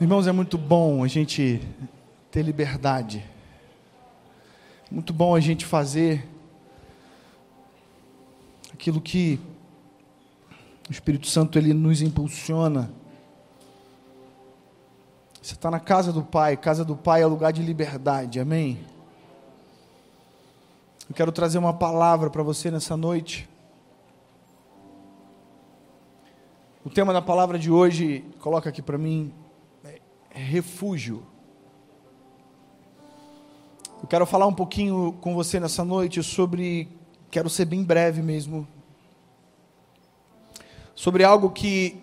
Irmãos, é muito bom a gente ter liberdade. Muito bom a gente fazer aquilo que o Espírito Santo ele nos impulsiona. Você está na casa do Pai, casa do Pai é lugar de liberdade, amém? Eu quero trazer uma palavra para você nessa noite. O tema da palavra de hoje, coloca aqui para mim, refúgio. Eu quero falar um pouquinho com você nessa noite sobre, quero ser bem breve mesmo, sobre algo que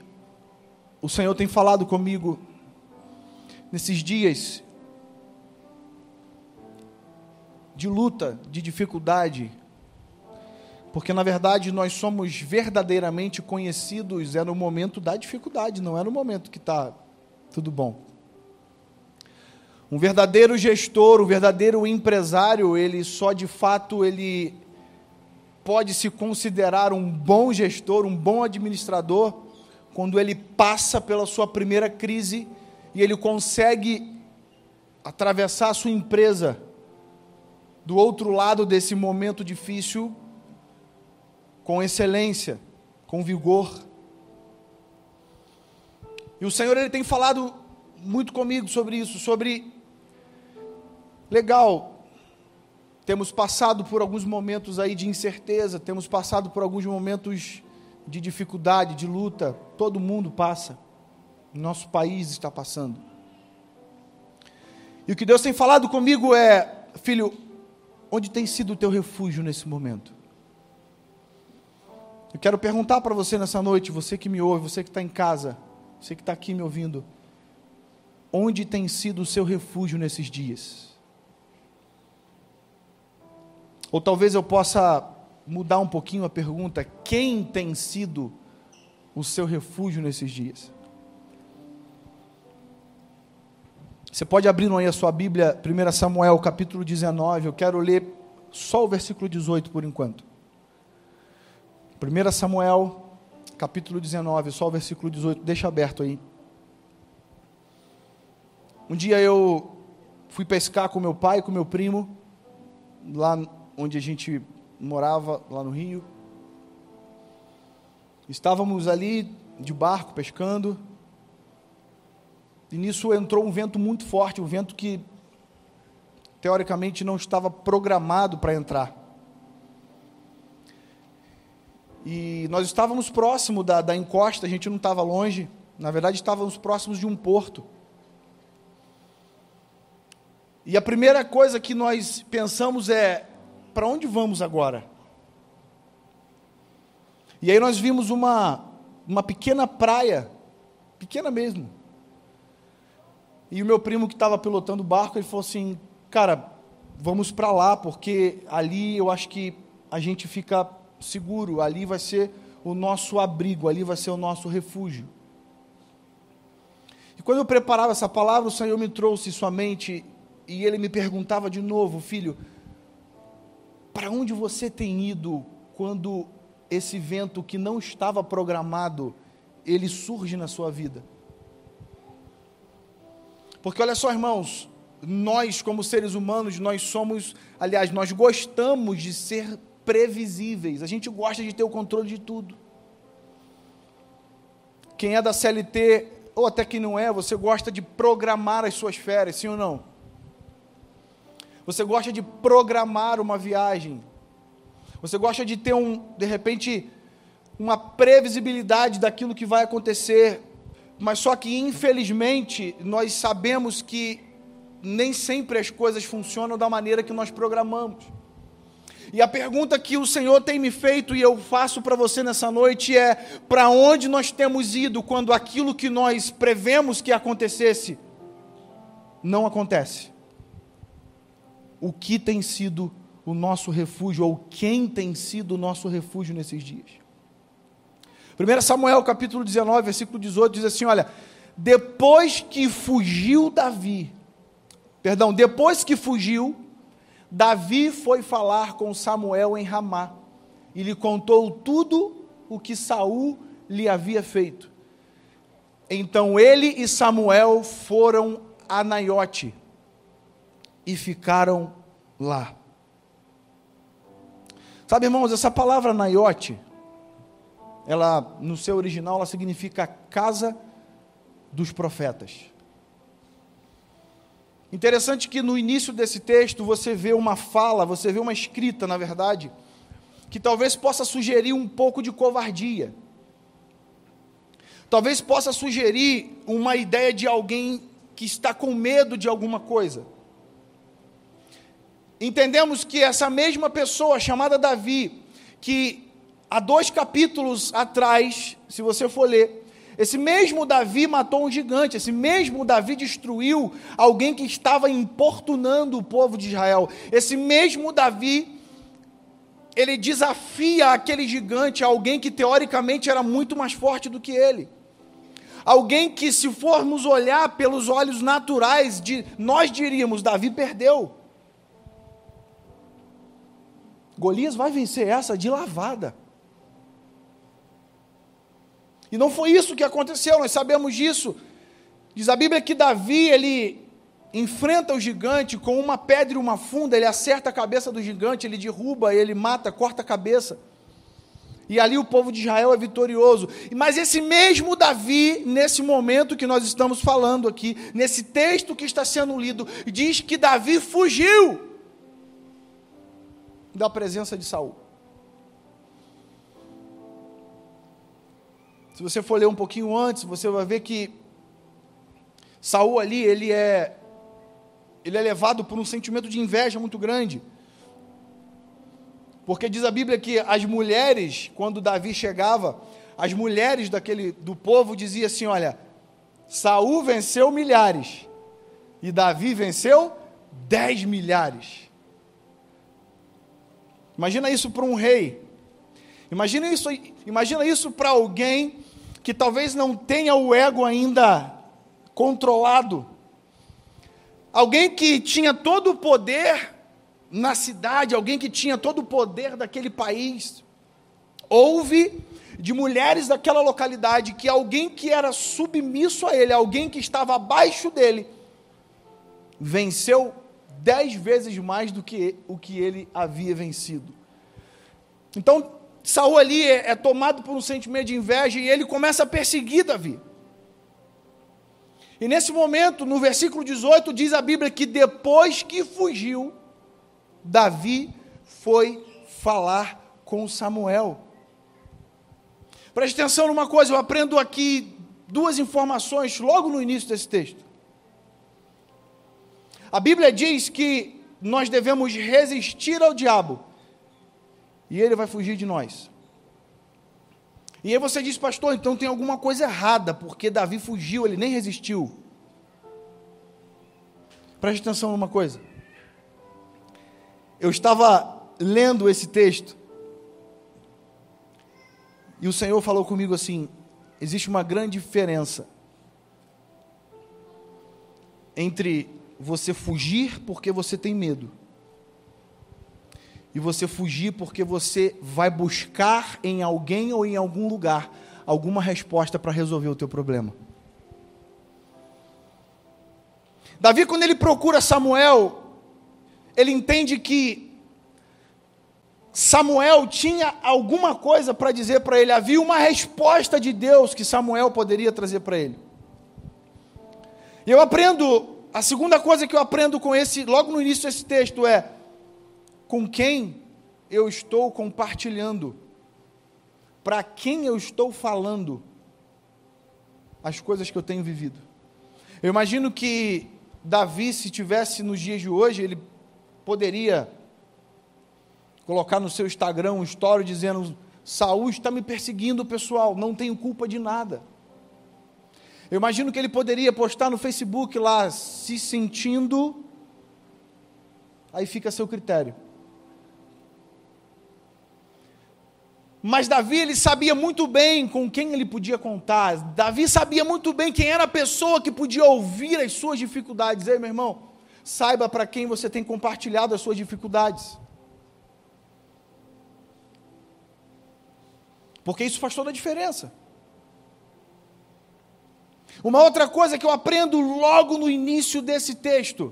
o Senhor tem falado comigo nesses dias de luta, de dificuldade, porque na verdade nós somos verdadeiramente conhecidos é no momento da dificuldade, não é no momento que está tudo bom. Um verdadeiro gestor, um verdadeiro empresário, ele só de fato ele pode se considerar um bom gestor, um bom administrador, quando ele passa pela sua primeira crise e ele consegue atravessar a sua empresa do outro lado desse momento difícil com excelência, com vigor. E o Senhor ele tem falado muito comigo sobre isso, sobre legal. Temos passado por alguns momentos aí de incerteza, temos passado por alguns momentos de dificuldade, de luta. Todo mundo passa. Nosso país está passando. E o que Deus tem falado comigo é, filho, onde tem sido o teu refúgio nesse momento? Eu quero perguntar para você nessa noite, você que me ouve, você que está em casa, você que está aqui me ouvindo, onde tem sido o seu refúgio nesses dias? Ou talvez eu possa mudar um pouquinho a pergunta: quem tem sido o seu refúgio nesses dias? Você pode abrir aí a sua Bíblia, 1 Samuel capítulo 19, eu quero ler só o versículo 18 por enquanto. 1 Samuel, capítulo 19, só o versículo 18, deixa aberto aí. Um dia eu fui pescar com meu pai, com meu primo, lá onde a gente morava, lá no Rio. Estávamos ali de barco pescando, e nisso entrou um vento muito forte, um vento que teoricamente não estava programado para entrar. E nós estávamos próximo da, da encosta, a gente não estava longe, na verdade estávamos próximos de um porto. E a primeira coisa que nós pensamos é: para onde vamos agora? E aí nós vimos uma, uma pequena praia, pequena mesmo. E o meu primo que estava pilotando o barco, ele falou assim: cara, vamos para lá, porque ali eu acho que a gente fica seguro, ali vai ser o nosso abrigo, ali vai ser o nosso refúgio. E quando eu preparava essa palavra, o Senhor me trouxe sua mente e ele me perguntava de novo, filho, para onde você tem ido quando esse vento que não estava programado, ele surge na sua vida? Porque olha só, irmãos, nós como seres humanos, nós somos, aliás, nós gostamos de ser previsíveis. A gente gosta de ter o controle de tudo. Quem é da CLT, ou até quem não é, você gosta de programar as suas férias, sim ou não? Você gosta de programar uma viagem. Você gosta de ter um, de repente, uma previsibilidade daquilo que vai acontecer. Mas só que, infelizmente, nós sabemos que nem sempre as coisas funcionam da maneira que nós programamos. E a pergunta que o Senhor tem me feito e eu faço para você nessa noite é: para onde nós temos ido quando aquilo que nós prevemos que acontecesse não acontece? O que tem sido o nosso refúgio ou quem tem sido o nosso refúgio nesses dias? 1 Samuel capítulo 19, versículo 18 diz assim: Olha, depois que fugiu Davi, perdão, depois que fugiu, Davi foi falar com Samuel em Ramá e lhe contou tudo o que Saul lhe havia feito. Então ele e Samuel foram a Naiote e ficaram lá. Sabe, irmãos, essa palavra Naiote, ela no seu original ela significa casa dos profetas. Interessante que no início desse texto você vê uma fala, você vê uma escrita, na verdade, que talvez possa sugerir um pouco de covardia. Talvez possa sugerir uma ideia de alguém que está com medo de alguma coisa. Entendemos que essa mesma pessoa chamada Davi, que há dois capítulos atrás, se você for ler, esse mesmo Davi matou um gigante, esse mesmo Davi destruiu alguém que estava importunando o povo de Israel. Esse mesmo Davi, ele desafia aquele gigante, alguém que teoricamente era muito mais forte do que ele. Alguém que, se formos olhar pelos olhos naturais, de, nós diríamos: Davi perdeu. Golias vai vencer essa de lavada. E não foi isso que aconteceu, nós sabemos disso. Diz a Bíblia que Davi, ele enfrenta o gigante com uma pedra e uma funda, ele acerta a cabeça do gigante, ele derruba, ele mata, corta a cabeça. E ali o povo de Israel é vitorioso. Mas esse mesmo Davi, nesse momento que nós estamos falando aqui, nesse texto que está sendo lido, diz que Davi fugiu da presença de Saul. Se você for ler um pouquinho antes, você vai ver que Saul ali, ele é ele é levado por um sentimento de inveja muito grande. Porque diz a Bíblia que as mulheres, quando Davi chegava, as mulheres daquele do povo diziam assim: "Olha, Saul venceu milhares e Davi venceu dez milhares". Imagina isso para um rei. Imagina isso, imagina isso para alguém que talvez não tenha o ego ainda controlado. Alguém que tinha todo o poder na cidade, alguém que tinha todo o poder daquele país. Houve de mulheres daquela localidade que alguém que era submisso a ele, alguém que estava abaixo dele, venceu dez vezes mais do que o que ele havia vencido. Então, Saul ali é, é tomado por um sentimento de inveja e ele começa a perseguir Davi. E nesse momento, no versículo 18, diz a Bíblia que depois que fugiu, Davi foi falar com Samuel. Preste atenção numa coisa, eu aprendo aqui duas informações logo no início desse texto. A Bíblia diz que nós devemos resistir ao diabo e ele vai fugir de nós. E aí você diz, pastor, então tem alguma coisa errada, porque Davi fugiu, ele nem resistiu. Preste atenção numa coisa. Eu estava lendo esse texto, e o Senhor falou comigo assim: existe uma grande diferença entre você fugir porque você tem medo e você fugir porque você vai buscar em alguém ou em algum lugar alguma resposta para resolver o teu problema. Davi, quando ele procura Samuel, ele entende que Samuel tinha alguma coisa para dizer para ele, havia uma resposta de Deus que Samuel poderia trazer para ele. E eu aprendo, a segunda coisa que eu aprendo com esse, logo no início desse texto é: com quem eu estou compartilhando, para quem eu estou falando as coisas que eu tenho vivido. Eu imagino que Davi, se tivesse nos dias de hoje, ele poderia colocar no seu Instagram um story dizendo: Saúl está me perseguindo, pessoal, não tenho culpa de nada. Eu imagino que ele poderia postar no Facebook lá, se sentindo. Aí fica a seu critério. Mas Davi ele sabia muito bem com quem ele podia contar. Davi sabia muito bem quem era a pessoa que podia ouvir as suas dificuldades. Ei, meu irmão, saiba para quem você tem compartilhado as suas dificuldades. Porque isso faz toda a diferença. Uma outra coisa que eu aprendo logo no início desse texto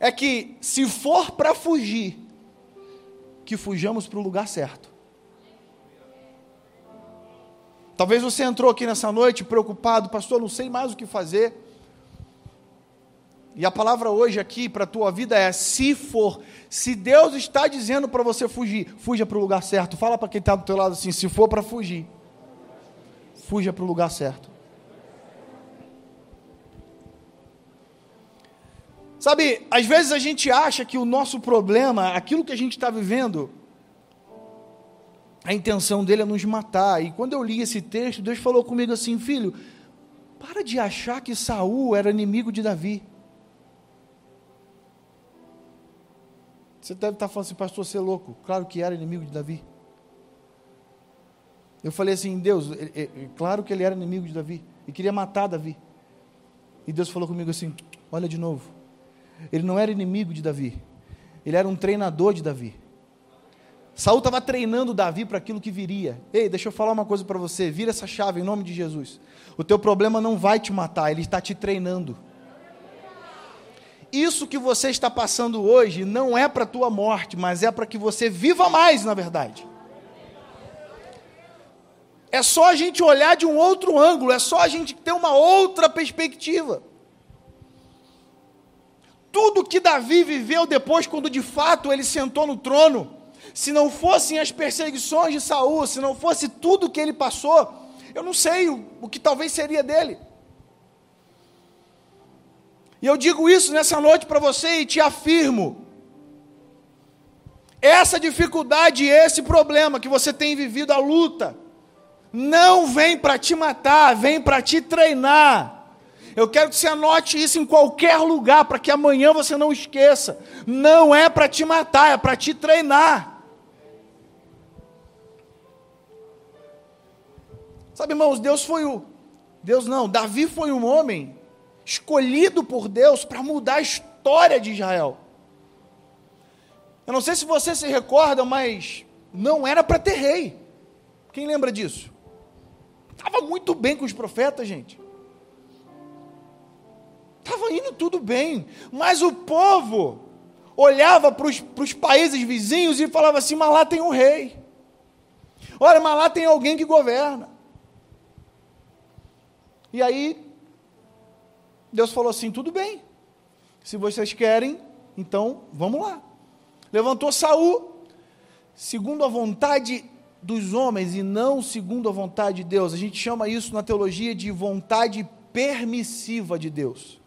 é que se for para fugir, que fujamos para o lugar certo. Talvez você entrou aqui nessa noite preocupado, pastor, não sei mais o que fazer. E a palavra hoje aqui para a tua vida é: se for, se Deus está dizendo para você fugir, fuja para o lugar certo. Fala para quem está do teu lado assim: se for para fugir, fuja para o lugar certo. Sabe, às vezes a gente acha que o nosso problema, aquilo que a gente está vivendo, a intenção dele é nos matar. E quando eu li esse texto, Deus falou comigo assim: filho, para de achar que Saul era inimigo de Davi. Você deve estar falando assim, pastor, você é louco. Claro que era inimigo de Davi. Eu falei assim, Deus, é, é, claro que ele era inimigo de Davi e queria matar Davi. E Deus falou comigo assim: olha de novo, ele não era inimigo de Davi, ele era um treinador de Davi. Saul estava treinando Davi para aquilo que viria. Ei, deixa eu falar uma coisa para você, vira essa chave em nome de Jesus. O teu problema não vai te matar, ele está te treinando. Isso que você está passando hoje não é para a tua morte, mas é para que você viva mais, na verdade. É só a gente olhar de um outro ângulo, é só a gente ter uma outra perspectiva. Tudo que Davi viveu depois, quando de fato ele sentou no trono, se não fossem as perseguições de Saul, se não fosse tudo que ele passou, eu não sei o, o que talvez seria dele. E eu digo isso nessa noite para você e te afirmo: essa dificuldade, esse problema que você tem vivido, a luta, não vem para te matar, vem para te treinar. Eu quero que você anote isso em qualquer lugar, para que amanhã você não esqueça. Não é para te matar, é para te treinar. Sabe, irmãos, Deus foi o. Deus não, Davi foi um homem escolhido por Deus para mudar a história de Israel. Eu não sei se você se recorda, mas não era para ter rei. Quem lembra disso? Estava muito bem com os profetas, gente. Estava indo tudo bem. Mas o povo olhava para os países vizinhos e falava assim: mas lá tem um rei. Olha, mas lá tem alguém que governa. E aí, Deus falou assim: tudo bem. Se vocês querem, então vamos lá. Levantou Saul, segundo a vontade dos homens e não segundo a vontade de Deus. A gente chama isso na teologia de vontade permissiva de Deus.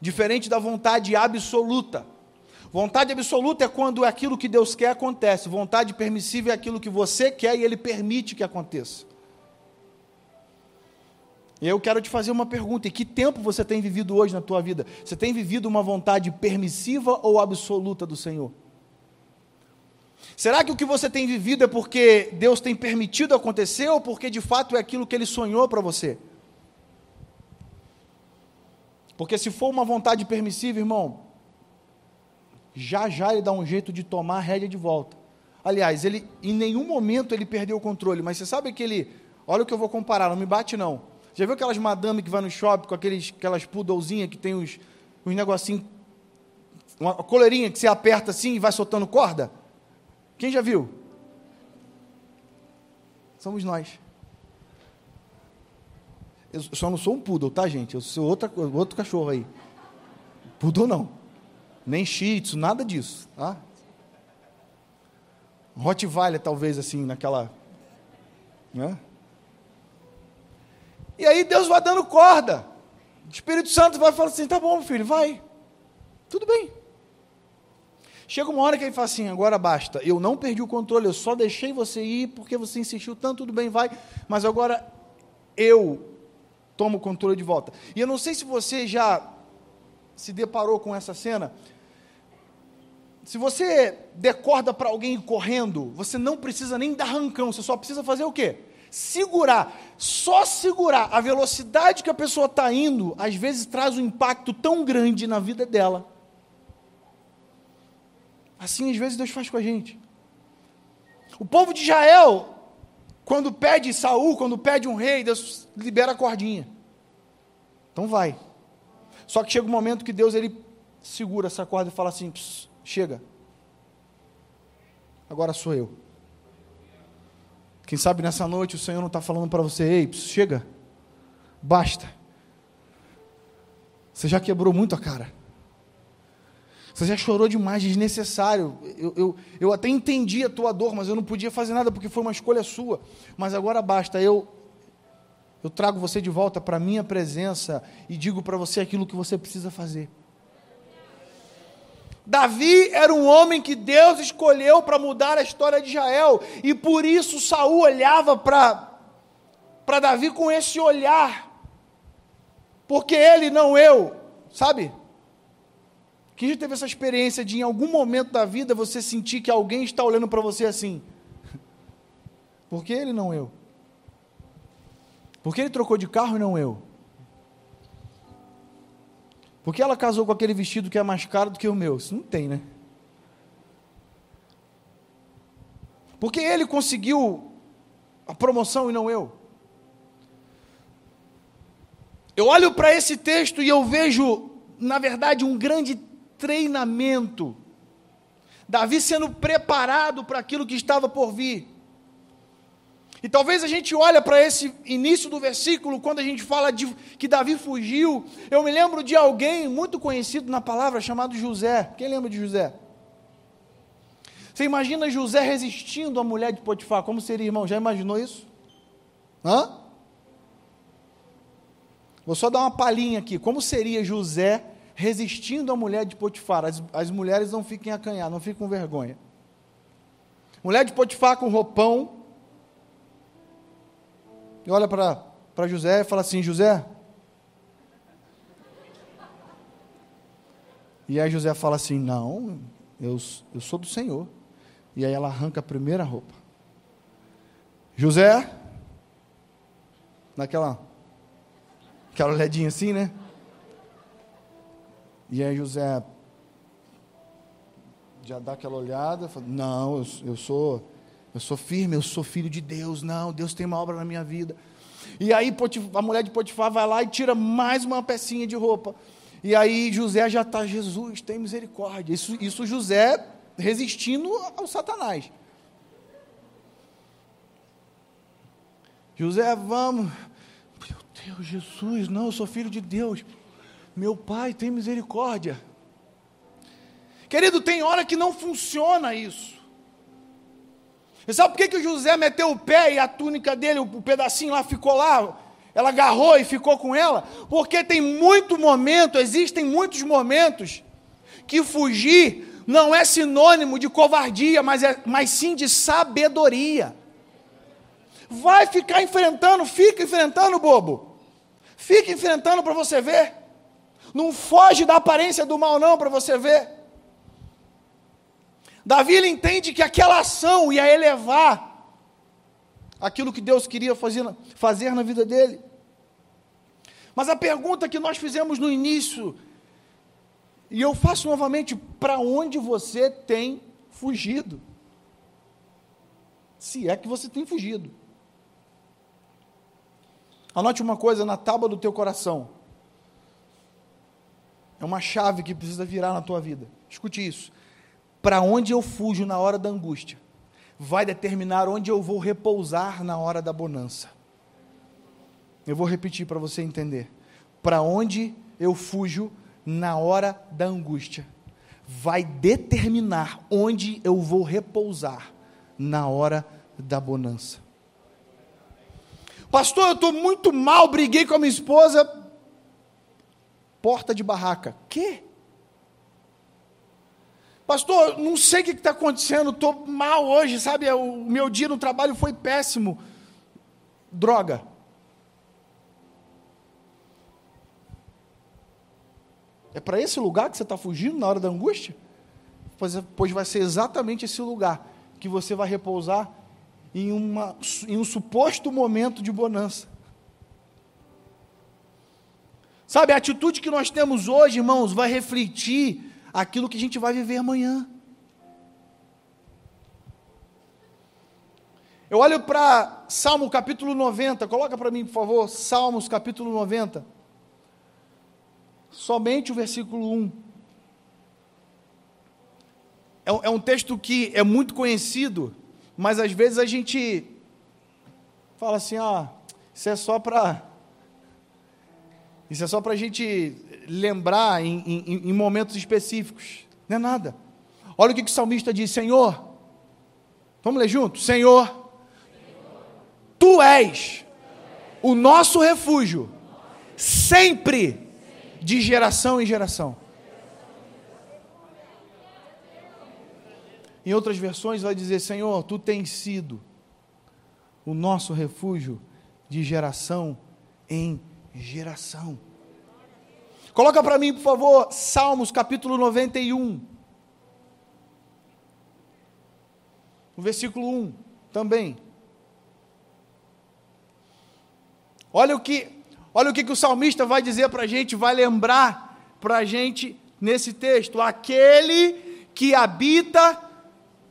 Diferente da vontade absoluta. Vontade absoluta é quando aquilo que Deus quer acontece. Vontade permissiva é aquilo que você quer e Ele permite que aconteça. E eu quero te fazer uma pergunta: em que tempo você tem vivido hoje na tua vida? Você tem vivido uma vontade permissiva ou absoluta do Senhor? Será que o que você tem vivido é porque Deus tem permitido acontecer ou porque de fato é aquilo que Ele sonhou para você? Porque se for uma vontade permissiva, irmão, já já ele dá um jeito de tomar a rédea de volta. Aliás, ele em nenhum momento ele perdeu o controle, mas você sabe que ele, olha o que eu vou comparar, não me bate não. Já viu aquelas madame que vai no shopping com aqueles, aquelas poodlezinhas que tem os, os negocinhos, uma coleirinha que você aperta assim e vai soltando corda? Quem já viu? Somos nós. Eu só não sou um poodle, tá, gente? Eu sou outra, outro cachorro aí. Poodle não. Nem shih tzu, nada disso, tá? Rottweiler, talvez, assim, naquela... Né? E aí Deus vai dando corda. O Espírito Santo vai falar assim: tá bom, filho, vai. Tudo bem. Chega uma hora que ele fala assim: agora basta. Eu não perdi o controle, eu só deixei você ir porque você insistiu tanto, tudo bem, vai. Mas agora eu tomo o controle de volta. E eu não sei se você já se deparou com essa cena. Se você decorda para alguém correndo, você não precisa nem dar rancão, você só precisa fazer o quê? segurar, só segurar a velocidade que a pessoa está indo, às vezes traz um impacto tão grande na vida dela. Assim, às vezes, Deus faz com a gente. O povo de Israel, Quando pede Saul, quando pede um rei, Deus libera a cordinha. Então vai. Só que chega um momento que Deus ele segura essa corda e fala assim: chega. Agora sou eu. Quem sabe nessa noite o Senhor não está falando para você: ei, chega. Basta. Você já quebrou muito a cara. Você já chorou demais, desnecessário. Eu, eu, eu até entendi a tua dor, mas eu não podia fazer nada porque foi uma escolha sua. Mas agora basta, eu, eu trago você de volta para a minha presença e digo para você aquilo que você precisa fazer. Davi era um homem que Deus escolheu para mudar a história de Israel, e por isso Saul olhava para Davi com esse olhar. Porque ele não eu, sabe? Quem já teve essa experiência de em algum momento da vida você sentir que alguém está olhando para você assim? Por que ele não eu? Por que ele trocou de carro e não eu? Por que ela casou com aquele vestido que é mais caro do que o meu? Isso não tem, né? Porque ele conseguiu a promoção e não eu? Eu olho para esse texto e eu vejo, na verdade, um grande treinamento. Davi sendo preparado para aquilo que estava por vir. E talvez a gente olhe para esse início do versículo, quando a gente fala de que Davi fugiu, eu me lembro de alguém muito conhecido na palavra chamado José. Quem lembra de José? Você imagina José resistindo à mulher de Potifar? Como seria, irmão? Já imaginou isso? Hã? Vou só dar uma palhinha aqui. Como seria José resistindo à mulher de Potifar. As, as mulheres não fiquem acanhar, não fiquem com vergonha. Mulher de Potifar com roupão. E olha para José e fala assim: José. E aí José fala assim: Não, eu, eu sou do Senhor. E aí ela arranca a primeira roupa. José, naquela aquela olhadinha assim, né? E aí José já dá aquela olhada, fala, não, eu, eu sou eu sou firme, eu sou filho de Deus, não, Deus tem uma obra na minha vida. E aí a mulher de Potifar vai lá e tira mais uma pecinha de roupa. E aí José já está, Jesus, tem misericórdia. Isso, isso José resistindo ao Satanás. José, vamos. Meu Deus, Jesus, não, eu sou filho de Deus. Meu pai, tem misericórdia. Querido, tem hora que não funciona isso. E sabe por que, que o José meteu o pé e a túnica dele, o pedacinho lá ficou lá? Ela agarrou e ficou com ela? Porque tem muito momento, existem muitos momentos que fugir não é sinônimo de covardia, mas, é, mas sim de sabedoria. Vai ficar enfrentando, fica enfrentando, bobo. Fica enfrentando para você ver. Não foge da aparência do mal, não, para você ver. Davi ele entende que aquela ação ia elevar aquilo que Deus queria fazer, fazer na vida dele. Mas a pergunta que nós fizemos no início, e eu faço novamente: para onde você tem fugido? Se é que você tem fugido. Anote uma coisa na tábua do teu coração. É uma chave que precisa virar na tua vida. Escute isso. Para onde eu fujo na hora da angústia, vai determinar onde eu vou repousar na hora da bonança. Eu vou repetir para você entender. Para onde eu fujo na hora da angústia, vai determinar onde eu vou repousar na hora da bonança. Pastor, eu estou muito mal, briguei com a minha esposa, porta de barraca. Que? Pastor, não sei o que está acontecendo, estou mal hoje, sabe? O meu dia no trabalho foi péssimo. Droga. É para esse lugar que você está fugindo na hora da angústia? Pois, é, pois vai ser exatamente esse lugar que você vai repousar em, uma, em um suposto momento de bonança. Sabe, a atitude que nós temos hoje, irmãos, vai refletir aquilo que a gente vai viver amanhã. Eu olho para Salmo capítulo 90, coloca para mim, por favor, Salmos capítulo 90. Somente o versículo 1. É, é um texto que é muito conhecido, mas às vezes a gente fala assim: ah, isso é só para. Isso é só para a gente lembrar em, em, em, momentos específicos. Não é nada. Olha o que, que o salmista diz: Senhor, vamos ler junto? Senhor, Tu és o nosso refúgio, sempre, de geração em geração. Em outras versões vai dizer: Senhor, tu tens sido o nosso refúgio de geração em geração. Coloca para mim, por favor, Salmos capítulo 91. No versículo 1 também. Olha o que, olha o que, que o salmista vai dizer para a gente, vai lembrar para a gente nesse texto: aquele que habita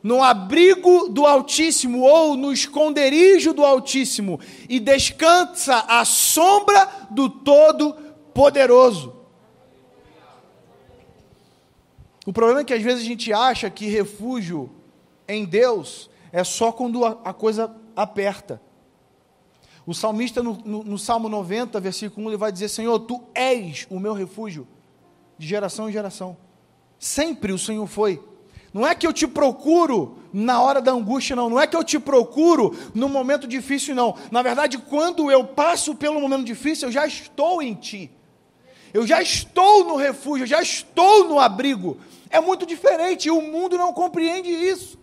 no abrigo do Altíssimo ou no esconderijo do Altíssimo e descansa à sombra do Todo-Poderoso. O problema é que às vezes a gente acha que refúgio em Deus é só quando a coisa aperta. O salmista, no, no, no, Salmo 90, versículo 1, ele vai dizer: Senhor, tu és o meu refúgio de geração em geração. Sempre o Senhor foi. Não é que eu te procuro na hora da angústia, não. Não é que eu te procuro no momento difícil, não. Na verdade, quando eu passo pelo momento difícil, eu já estou em ti. Eu já estou no refúgio, eu já estou no abrigo. É muito diferente e o mundo não compreende isso.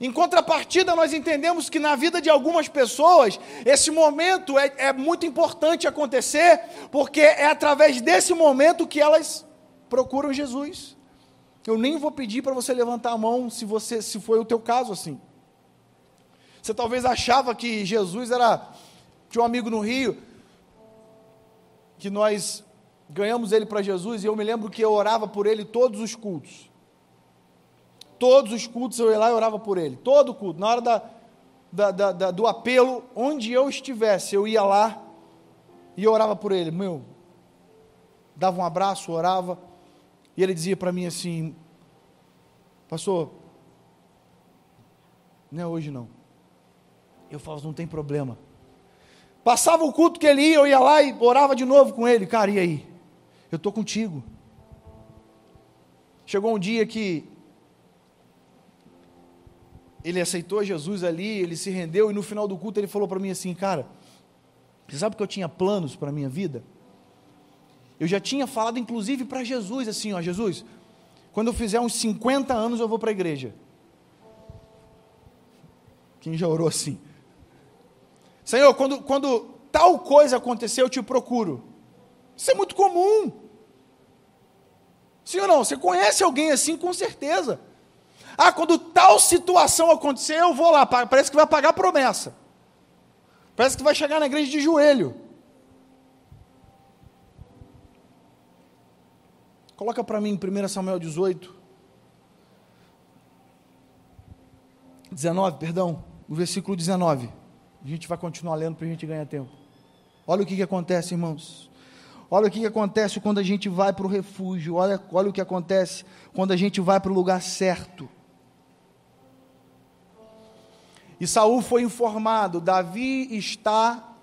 Em contrapartida, nós entendemos que na vida de algumas pessoas, esse momento é, é, muito importante acontecer, porque é através desse momento que elas procuram Jesus. Eu nem vou pedir para você levantar a mão se você se foi o teu caso assim. Você talvez achava que Jesus era. Tinha um amigo no Rio, que nós ganhamos ele para Jesus, e eu me lembro que eu orava por ele todos os cultos. Todos os cultos eu ia lá e orava por ele. Todo culto. Na hora da, da, da, da, do apelo, onde eu estivesse, eu ia lá e orava por ele. Meu, dava um abraço, orava. E ele dizia para mim assim: Pastor, não é hoje não. Eu falava, não tem problema. Passava o culto que ele ia, eu ia lá e orava de novo com ele. Cara, e aí? Eu estou contigo. Chegou um dia que ele aceitou Jesus ali, ele se rendeu e no final do culto ele falou para mim assim, cara, você sabe que eu tinha planos para a minha vida? Eu já tinha falado inclusive para Jesus assim, ó, Jesus, quando eu fizer uns 50 anos eu vou para a igreja. Quem já orou assim? Senhor, quando, quando tal coisa acontecer, eu te procuro. Isso é muito comum. Sim ou não? Você conhece alguém assim com certeza. Ah, quando tal situação acontecer, eu vou lá. Parece que vai pagar promessa. Parece que vai chegar na igreja de joelho. Coloca para mim 1 Samuel 18. 19, perdão. O versículo 19. A gente vai continuar lendo para a gente ganhar tempo. Olha o que, que acontece, irmãos. Olha o que, que acontece quando a gente vai para o refúgio. Olha, olha o que acontece quando a gente vai para o lugar certo. E Saul foi informado: Davi está,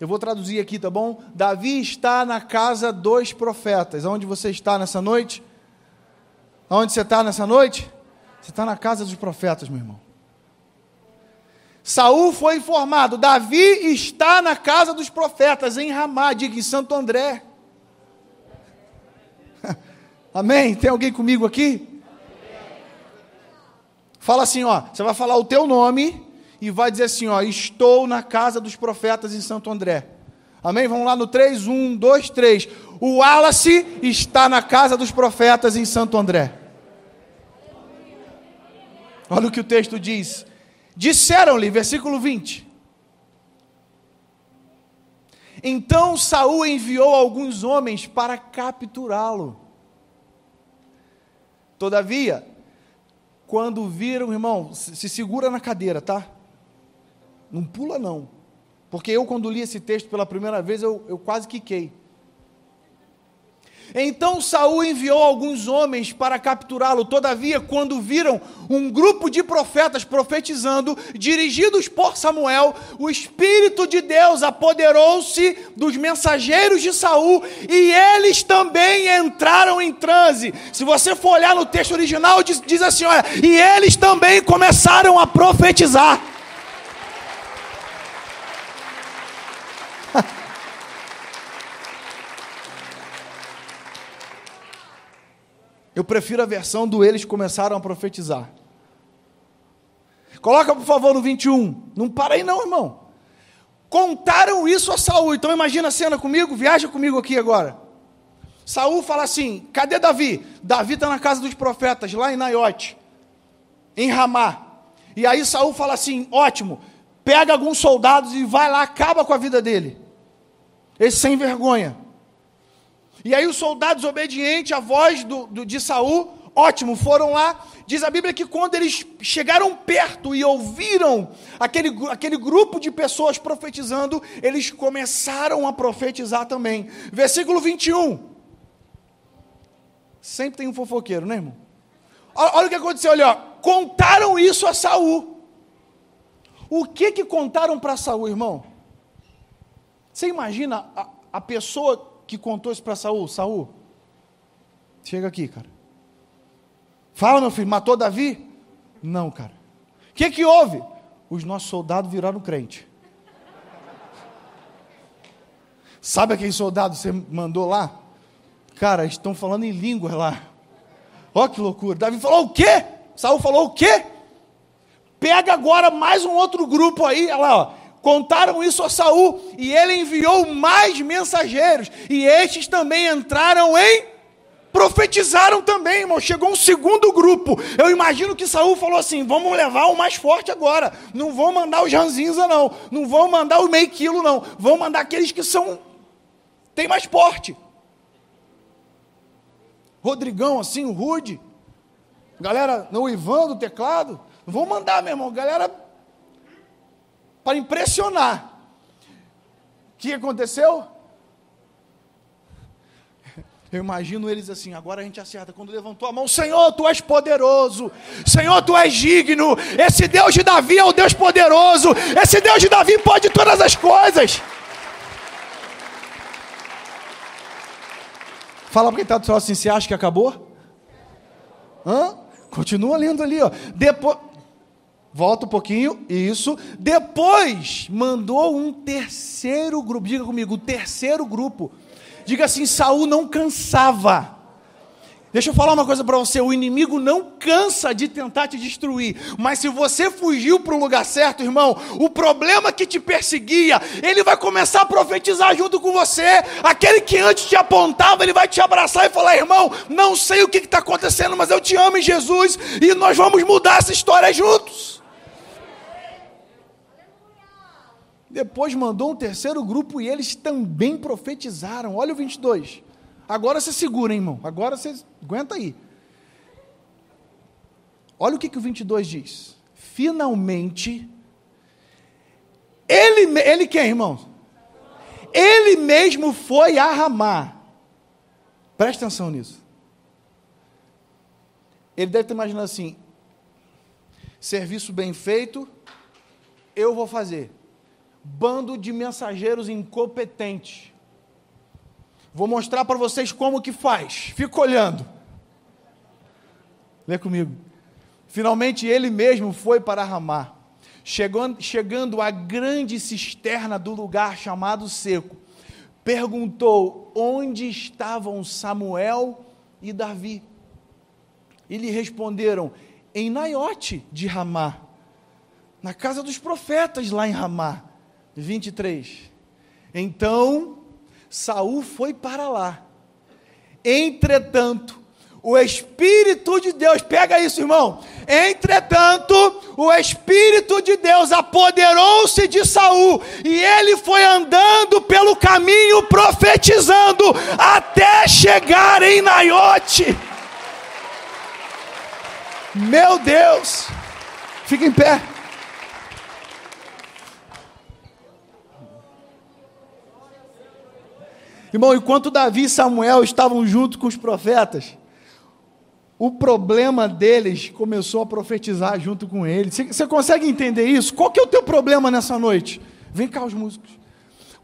eu vou traduzir aqui, tá bom? Davi está na casa dos profetas. Onde você está nessa noite? Onde você está nessa noite? Você está na casa dos profetas, meu irmão. Saul foi informado: Davi está na casa dos profetas, em Ramá, diga em Santo André. Amém? Tem alguém comigo aqui? Fala assim, ó. Você vai falar o teu nome e vai dizer assim: ó, estou na casa dos profetas em Santo André. Amém? Vamos lá no 3, 1, 2, 3. O Wallace está na casa dos profetas em Santo André. Olha o que o texto diz. Disseram-lhe, versículo 20. Então Saul enviou alguns homens para capturá-lo. Todavia, quando viram, irmão, se segura na cadeira, tá? Não pula não. Porque eu, quando li esse texto pela primeira vez, eu, eu quase quiquei. Então Saul enviou alguns homens para capturá-lo. Todavia, quando viram um grupo de profetas profetizando, dirigidos por Samuel, o espírito de Deus apoderou-se dos mensageiros de Saul e eles também entraram em transe. Se você for olhar no texto original, diz, diz assim: olha, e eles também começaram a profetizar. Eu prefiro a versão do eles começaram a profetizar. Coloca, por favor, no 21. Não para aí não, irmão. Contaram isso a Saul. Então imagina a cena comigo, viaja comigo aqui agora. Saul fala assim: cadê Davi? Davi está na casa dos profetas, lá em Naiote, em Ramá. E aí Saul fala assim: ótimo, pega alguns soldados e vai lá, acaba com a vida dele. Esse sem vergonha. E aí os soldados obedientes à voz do, do, de Saul, ótimo, foram lá. Diz a Bíblia que quando eles chegaram perto e ouviram aquele, aquele grupo de pessoas profetizando, eles começaram a profetizar também. Versículo 21. Sempre tem um fofoqueiro, né, irmão? Olha, olha o que aconteceu, olha, ó. contaram isso a Saul. O que que contaram para Saul, irmão? Você imagina a, a pessoa que contou isso para Saul? Saul, chega aqui, cara. Fala, meu filho, matou Davi? Não, cara. O que, que houve? Os nossos soldados viraram crente. Sabe aquele soldado que você mandou lá? Cara, estão falando em línguas lá. Ó que loucura. Davi falou o quê? Saul falou o quê? Pega agora mais um outro grupo aí, olha lá, ó. Contaram isso a Saul e ele enviou mais mensageiros e estes também entraram em profetizaram também, irmão. Chegou um segundo grupo. Eu imagino que Saul falou assim: vamos levar o mais forte agora. Não vão mandar os ranzinza, não. Não vão mandar o meio quilo, não. Vão mandar aqueles que são. tem mais porte. Rodrigão, assim, o Rude. Galera, no Ivan do teclado. Vão mandar, meu irmão. Galera para impressionar. O que aconteceu? Eu imagino eles assim, agora a gente acerta. Quando levantou a mão, Senhor, tu és poderoso. Senhor, tu és digno. Esse Deus de Davi é o Deus poderoso. Esse Deus de Davi pode todas as coisas. Fala para quem está do seu lado assim, você acha que acabou? Hã? Continua lendo ali, ó. Depois, Volta um pouquinho, isso. Depois mandou um terceiro grupo. Diga comigo, o terceiro grupo. Diga assim: Saul não cansava. Deixa eu falar uma coisa para você: o inimigo não cansa de tentar te destruir, mas se você fugiu para o lugar certo, irmão, o problema que te perseguia, ele vai começar a profetizar junto com você. Aquele que antes te apontava, ele vai te abraçar e falar: irmão, não sei o que está acontecendo, mas eu te amo em Jesus e nós vamos mudar essa história juntos. Depois mandou um terceiro grupo e eles também profetizaram. Olha o 22. Agora você segura, hein, irmão. Agora você aguenta aí. Olha o que, que o 22 diz. Finalmente, ele, ele quem, irmão? Ele mesmo foi a. Presta atenção nisso. Ele deve ter imaginado assim: serviço bem feito, eu vou fazer bando de mensageiros incompetentes. Vou mostrar para vocês como que faz. Fica olhando. Lê comigo. Finalmente ele mesmo foi para Ramá, chegando, chegando à grande cisterna do lugar chamado Seco. Perguntou onde estavam Samuel e Davi. E lhe responderam: em Naiote de Ramá, na casa dos profetas lá em Ramá. 23. Então Saul foi para lá. Entretanto, o Espírito de Deus, pega isso, irmão. Entretanto, o Espírito de Deus apoderou-se de Saul e ele foi andando pelo caminho profetizando até chegar em Naiote. Meu Deus! Fica em pé. Irmão, enquanto Davi e Samuel estavam junto com os profetas, o problema deles começou a profetizar junto com eles. Você consegue entender isso? Qual que é o teu problema nessa noite? Vem cá os músicos.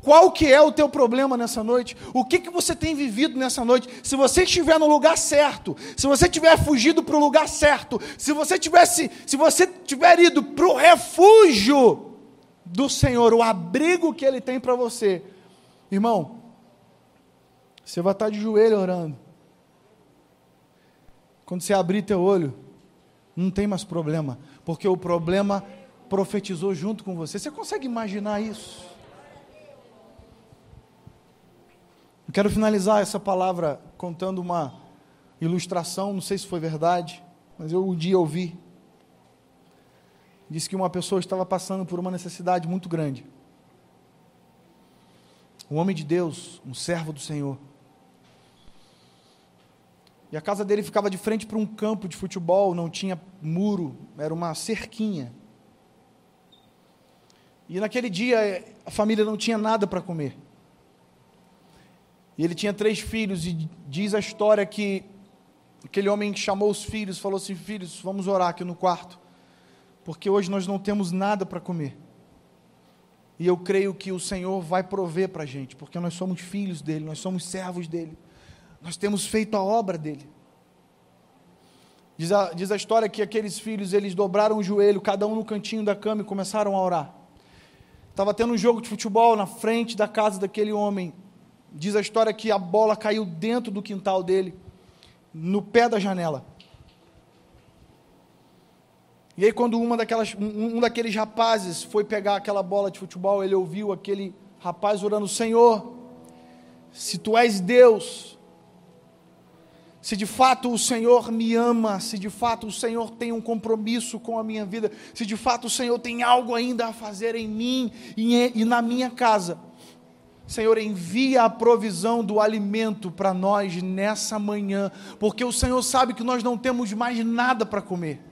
Qual que é o teu problema nessa noite? O que, que você tem vivido nessa noite? Se você estiver no lugar certo, se você tiver fugido para o lugar certo, se você tivesse, se você tiver ido para o refúgio do Senhor, o abrigo que Ele tem para você, irmão, você vai estar de joelho orando. Quando você abrir teu olho, não tem mais problema, porque o problema profetizou junto com você. Você consegue imaginar isso? Eu quero finalizar essa palavra contando uma ilustração, não sei se foi verdade, mas eu um dia ouvi. Disse que uma pessoa estava passando por uma necessidade muito grande. Um homem de Deus, um servo do Senhor. E a casa dele ficava de frente para um campo de futebol, não tinha muro, era uma cerquinha. E naquele dia a família não tinha nada para comer. E ele tinha três filhos, e diz a história que aquele homem chamou os filhos, falou assim: Filhos, vamos orar aqui no quarto, porque hoje nós não temos nada para comer. E eu creio que o Senhor vai prover para a gente, porque nós somos filhos dele, nós somos servos dele, nós temos feito a obra dele. Diz a, diz a história que aqueles filhos, eles dobraram o joelho, cada um no cantinho da cama e começaram a orar. Estava tendo um jogo de futebol na frente da casa daquele homem, Diz a história que a bola caiu dentro do quintal dele, no pé da janela. E aí, quando uma daquelas, um, um daqueles rapazes foi pegar aquela bola de futebol, ele ouviu aquele rapaz orando: Senhor, se tu és Deus, se de fato o Senhor me ama, se de fato o Senhor tem um compromisso com a minha vida, se de fato o Senhor tem algo ainda a fazer em mim e, na minha casa, Senhor, envia a provisão do alimento para nós nessa manhã, porque o Senhor sabe que nós não temos mais nada para comer.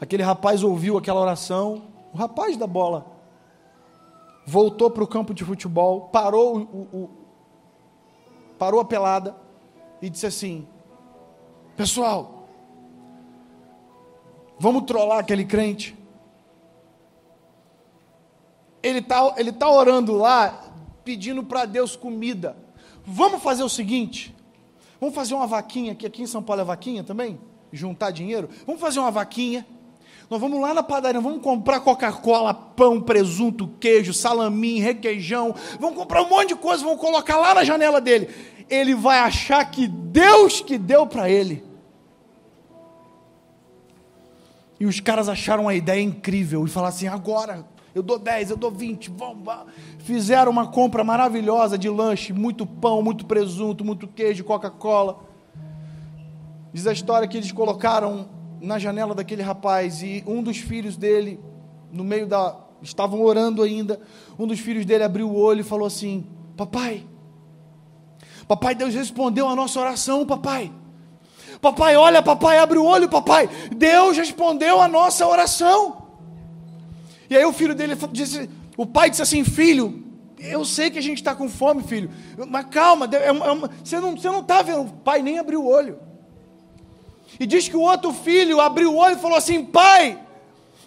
Aquele rapaz ouviu aquela oração, o rapaz da bola, voltou para o campo de futebol, parou, o, o, parou a pelada e disse assim: Pessoal, vamos trollar aquele crente ele está ele tá orando lá, pedindo para Deus comida. Vamos fazer o seguinte: vamos fazer uma vaquinha, que aqui em São Paulo é vaquinha também? Juntar dinheiro? Vamos fazer uma vaquinha. Nós vamos lá na padaria, vamos comprar Coca-Cola, pão, presunto, queijo, salamim, requeijão. Vamos comprar um monte de coisa, vamos colocar lá na janela dele. Ele vai achar que Deus que deu para ele. E os caras acharam a ideia incrível e falaram assim: agora, eu dou 10, eu dou 20, vamos, vamos. Fizeram uma compra maravilhosa de lanche, muito pão, muito presunto, muito queijo, Coca-Cola. Diz a história que eles colocaram na janela daquele rapaz e um dos filhos dele, no meio da. estavam orando ainda. Um dos filhos dele abriu o olho e falou assim: Papai, papai, Deus respondeu a nossa oração, papai. Papai, olha, papai, abre o olho, papai. Deus respondeu a nossa oração. E aí o filho dele disse, o pai disse assim, filho, eu sei que a gente está com fome, filho, mas calma, é uma, é uma, você não está não tá vendo, o pai nem abriu o olho. E diz que o outro filho abriu o olho e falou assim, pai,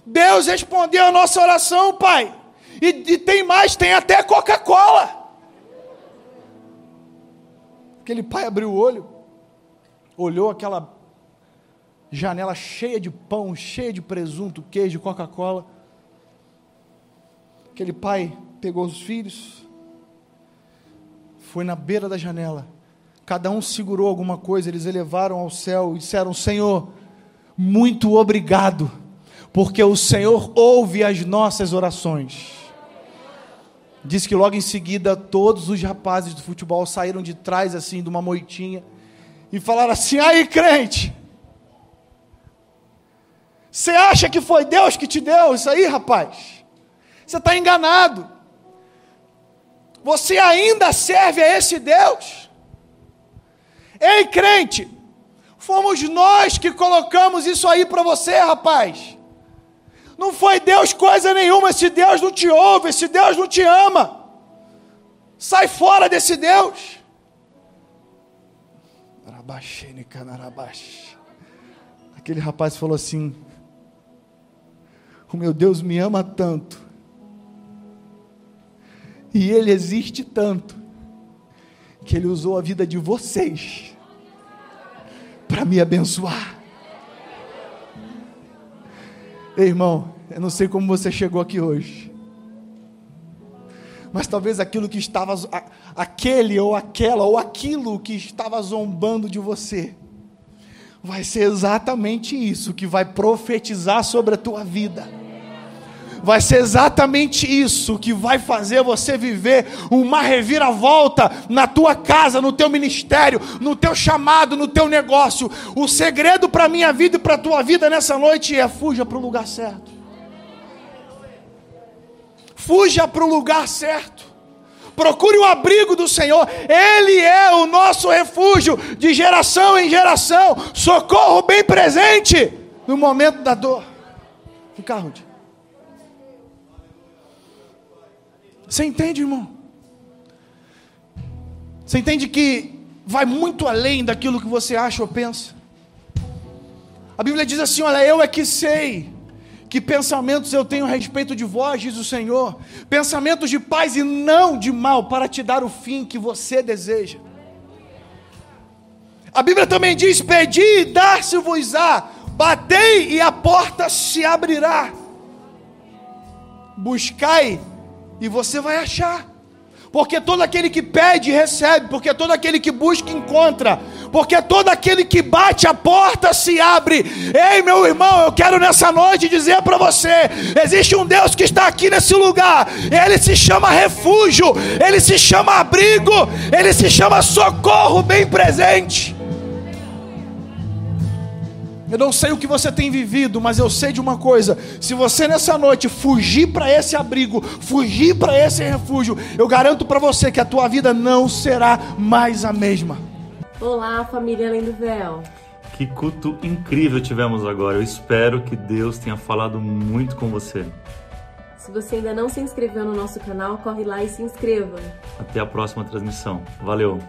Deus respondeu a nossa oração, pai. E, e tem mais, tem até Coca-Cola. Aquele pai abriu o olho, olhou aquela janela cheia de pão, cheia de presunto, queijo, Coca-Cola Aquele pai pegou os filhos, foi na beira da janela, cada um segurou alguma coisa, eles elevaram ao céu e disseram: Senhor, muito obrigado, porque o Senhor ouve as nossas orações. Diz que logo em seguida todos os rapazes do futebol saíram de trás assim de uma moitinha e falaram assim: aí crente, você acha que foi Deus que te deu isso aí, rapaz? Você está enganado. Você ainda serve a esse Deus. Ei, crente, Fomos nós que colocamos isso aí para você, rapaz. Não foi Deus coisa nenhuma. Se Deus não te ouve, se Deus não te ama, sai fora desse Deus. Aquele rapaz falou assim: O meu Deus me ama tanto, e Ele existe tanto, que Ele usou a vida de vocês para me abençoar. Ei, irmão, eu não sei como você chegou aqui hoje. Mas talvez aquilo que estava aquele ou aquela ou aquilo que estava zombando de você vai ser exatamente isso que vai profetizar sobre a tua vida vai ser exatamente isso que vai fazer você viver uma reviravolta na tua casa, no teu ministério, no teu chamado, no teu negócio. O segredo para minha vida e para a tua vida nessa noite é fuja para o lugar certo. Fuja para o lugar certo. Procure o abrigo do Senhor, Ele é o nosso refúgio de geração em geração, socorro bem presente no momento da dor. Fica onde? Você entende, irmão? Você entende que vai muito além daquilo que você acha ou pensa? A Bíblia diz assim: Olha, eu é que sei que pensamentos eu tenho a respeito de vós, diz o Senhor, pensamentos de paz e não de mal, para te dar o fim que você deseja. A Bíblia também diz: Pedi e dar-se-vos-á, batei e a porta se abrirá, buscai e você vai achar. Porque todo aquele que pede, recebe. Porque todo aquele que busca, encontra. Porque todo aquele que bate, a porta se abre. Ei, meu irmão, eu quero nessa noite dizer para você: existe um Deus que está aqui nesse lugar. Ele se chama refúgio. Ele se chama abrigo. Ele se chama socorro bem presente. Eu não sei o que você tem vivido, mas eu sei de uma coisa: se você nessa noite fugir para esse abrigo, fugir para esse refúgio, eu garanto para você que a tua vida não será mais a mesma. Olá, família Além do Véu. Que culto incrível tivemos agora. Eu espero que Deus tenha falado muito com você. Se você ainda não se inscreveu no nosso canal, corre lá e se inscreva. Até a próxima transmissão. Valeu!